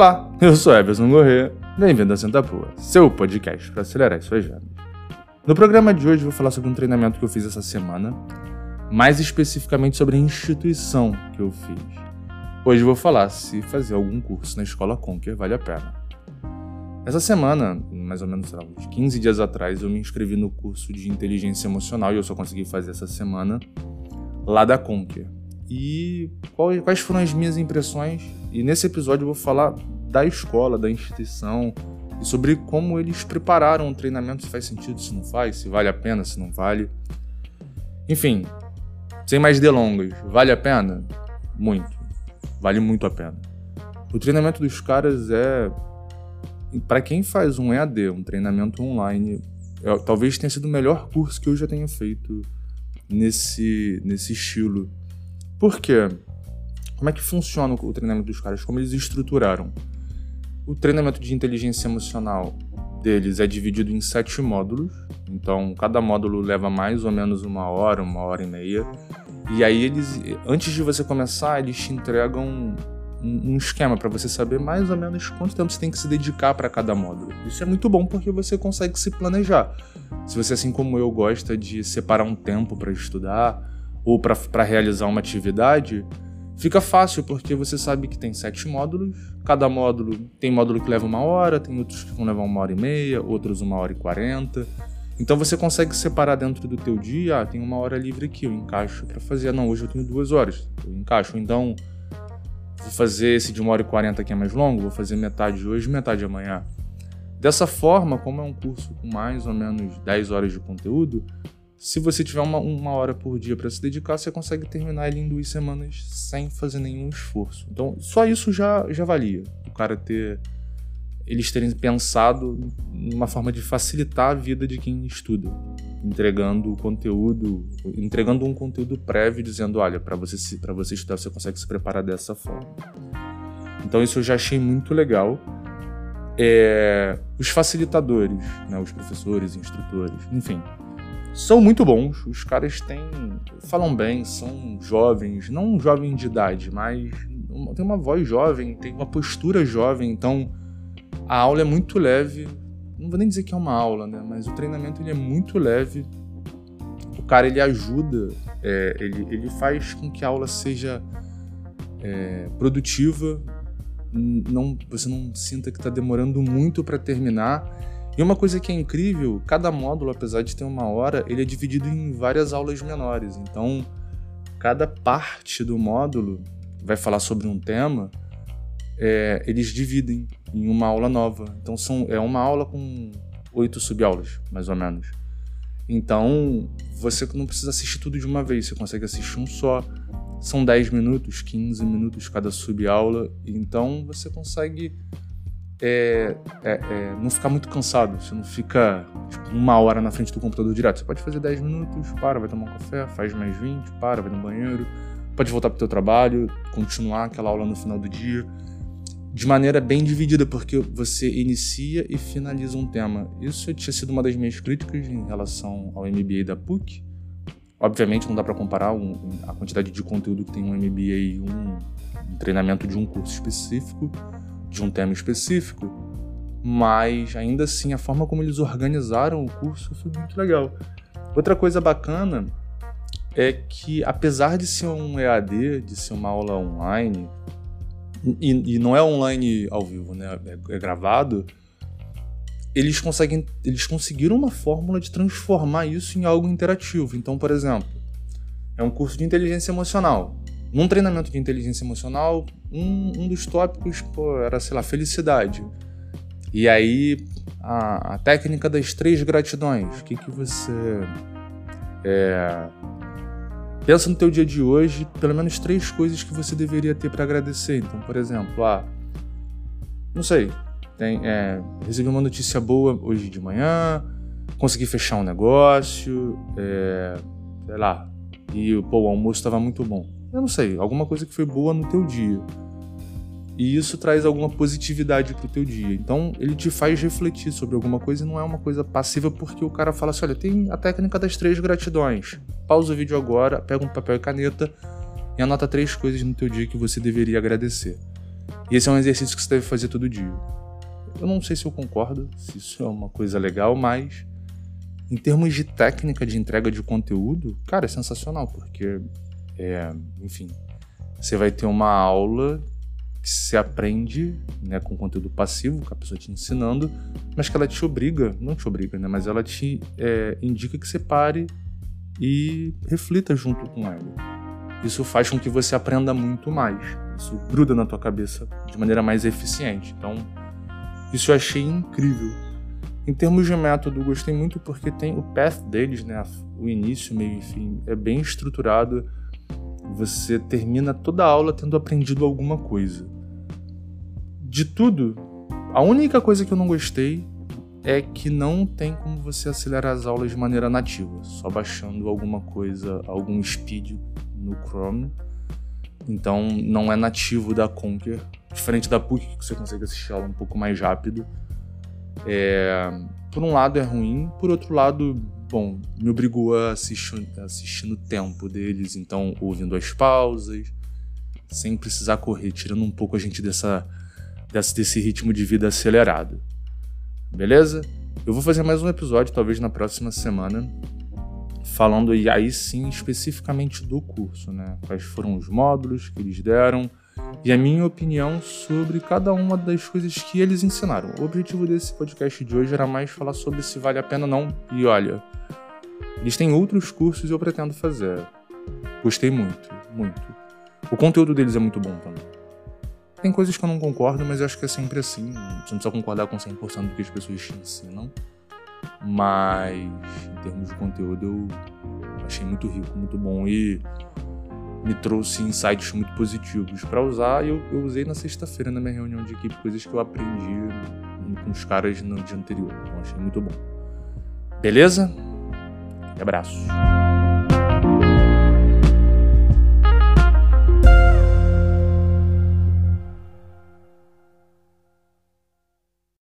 Olá, eu sou Everson Corrêa, bem-vindo a Santa Pua, seu podcast para acelerar suas vendas. No programa de hoje vou falar sobre um treinamento que eu fiz essa semana, mais especificamente sobre a instituição que eu fiz. Hoje vou falar se fazer algum curso na Escola Conquer vale a pena. Essa semana, mais ou menos lá, uns 15 dias atrás, eu me inscrevi no curso de inteligência emocional e eu só consegui fazer essa semana lá da Conquer e quais foram as minhas impressões. E nesse episódio eu vou falar da escola, da instituição e sobre como eles prepararam o treinamento, se faz sentido, se não faz, se vale a pena, se não vale. Enfim, sem mais delongas, vale a pena? Muito. Vale muito a pena. O treinamento dos caras é. Para quem faz um EAD, um treinamento online, é, talvez tenha sido o melhor curso que eu já tenha feito nesse, nesse estilo por quê? Como é que funciona o treinamento dos caras? Como eles estruturaram? O treinamento de inteligência emocional deles é dividido em sete módulos. Então, cada módulo leva mais ou menos uma hora, uma hora e meia. E aí eles, antes de você começar, eles te entregam um, um esquema para você saber mais ou menos quanto tempo você tem que se dedicar para cada módulo. Isso é muito bom porque você consegue se planejar. Se você, assim como eu, gosta de separar um tempo para estudar, ou para realizar uma atividade, fica fácil porque você sabe que tem sete módulos. Cada módulo tem módulo que leva uma hora, tem outros que vão levar uma hora e meia, outros uma hora e quarenta. Então você consegue separar dentro do teu dia, ah, tem uma hora livre aqui, eu encaixo para fazer. Não, hoje eu tenho duas horas, eu encaixo. Então vou fazer esse de uma hora e quarenta que é mais longo, vou fazer metade hoje, metade amanhã. Dessa forma, como é um curso com mais ou menos 10 horas de conteúdo, se você tiver uma, uma hora por dia para se dedicar, você consegue terminar ele em duas semanas sem fazer nenhum esforço. Então, só isso já, já valia. O cara ter. Eles terem pensado numa forma de facilitar a vida de quem estuda, entregando o conteúdo, entregando um conteúdo prévio, dizendo: olha, para você, você estudar, você consegue se preparar dessa forma. Então, isso eu já achei muito legal. É, os facilitadores, né, os professores, instrutores, enfim, são muito bons. Os caras têm. falam bem, são jovens, não jovem de idade, mas tem uma voz jovem, tem uma postura jovem, então a aula é muito leve. Não vou nem dizer que é uma aula, né? Mas o treinamento ele é muito leve. O cara ele ajuda, é, ele, ele faz com que a aula seja é, produtiva, não, você não sinta que está demorando muito para terminar e uma coisa que é incrível, cada módulo, apesar de ter uma hora, ele é dividido em várias aulas menores. Então, cada parte do módulo vai falar sobre um tema, é, eles dividem em uma aula nova. Então, são, é uma aula com oito subaulas, mais ou menos. Então, você não precisa assistir tudo de uma vez, você consegue assistir um só. São 10 minutos, 15 minutos cada subaula, então você consegue é, é, é, não ficar muito cansado. Você não fica tipo, uma hora na frente do computador direto. Você pode fazer 10 minutos, para, vai tomar um café, faz mais 20, para, vai no banheiro, pode voltar para o trabalho, continuar aquela aula no final do dia. De maneira bem dividida, porque você inicia e finaliza um tema. Isso tinha sido uma das minhas críticas em relação ao MBA da PUC. Obviamente não dá para comparar um, a quantidade de conteúdo que tem um MBA e um, um treinamento de um curso específico de um tema específico, mas ainda assim a forma como eles organizaram o curso foi muito legal. Outra coisa bacana é que apesar de ser um EAD, de ser uma aula online, e, e não é online ao vivo, né? É, é gravado, eles conseguem, eles conseguiram uma fórmula de transformar isso em algo interativo. Então, por exemplo, é um curso de inteligência emocional. Num treinamento de inteligência emocional, um, um dos tópicos pô, era, sei lá, felicidade. E aí, a, a técnica das três gratidões. O que, que você. É, pensa no teu dia de hoje, pelo menos três coisas que você deveria ter para agradecer. Então, por exemplo, ah, não sei, tem, é, recebi uma notícia boa hoje de manhã, consegui fechar um negócio, é, sei lá, e pô, o almoço estava muito bom. Eu não sei, alguma coisa que foi boa no teu dia. E isso traz alguma positividade pro teu dia. Então, ele te faz refletir sobre alguma coisa e não é uma coisa passiva porque o cara fala assim: olha, tem a técnica das três gratidões. Pausa o vídeo agora, pega um papel e caneta e anota três coisas no teu dia que você deveria agradecer. E esse é um exercício que você deve fazer todo dia. Eu não sei se eu concordo, se isso é uma coisa legal, mas em termos de técnica de entrega de conteúdo, cara, é sensacional, porque, é, enfim, você vai ter uma aula que se aprende né, com conteúdo passivo, com a pessoa te ensinando, mas que ela te obriga, não te obriga, né, mas ela te é, indica que você pare e reflita junto com ela. Isso faz com que você aprenda muito mais. Isso gruda na tua cabeça de maneira mais eficiente. Então, isso eu achei incrível. Em termos de método, gostei muito porque tem o path deles, né? O início, meio e fim, é bem estruturado você termina toda a aula tendo aprendido alguma coisa. De tudo, a única coisa que eu não gostei é que não tem como você acelerar as aulas de maneira nativa, só baixando alguma coisa, algum speed no Chrome. Então não é nativo da Conquer, diferente da PUC que você consegue assistir ela um pouco mais rápido. É, por um lado é ruim, por outro lado bom, me obrigou a assistir, assistir no tempo deles, então ouvindo as pausas, sem precisar correr, tirando um pouco a gente dessa, dessa desse ritmo de vida acelerado. Beleza? Eu vou fazer mais um episódio, talvez na próxima semana, falando aí sim especificamente do curso, né? Quais foram os módulos que eles deram e a minha opinião sobre cada uma das coisas que eles ensinaram. O objetivo desse podcast de hoje era mais falar sobre se vale a pena ou não. E olha, eles têm outros cursos e eu pretendo fazer. Gostei muito, muito. O conteúdo deles é muito bom também. Tem coisas que eu não concordo, mas eu acho que é sempre assim. Você não precisa concordar com 100% do que as pessoas te ensinam. Mas, em termos de conteúdo, eu achei muito rico, muito bom. E me trouxe insights muito positivos para usar. E eu, eu usei na sexta-feira na minha reunião de equipe, coisas que eu aprendi com os caras no dia anterior. Então, achei muito bom. Beleza? Abraço.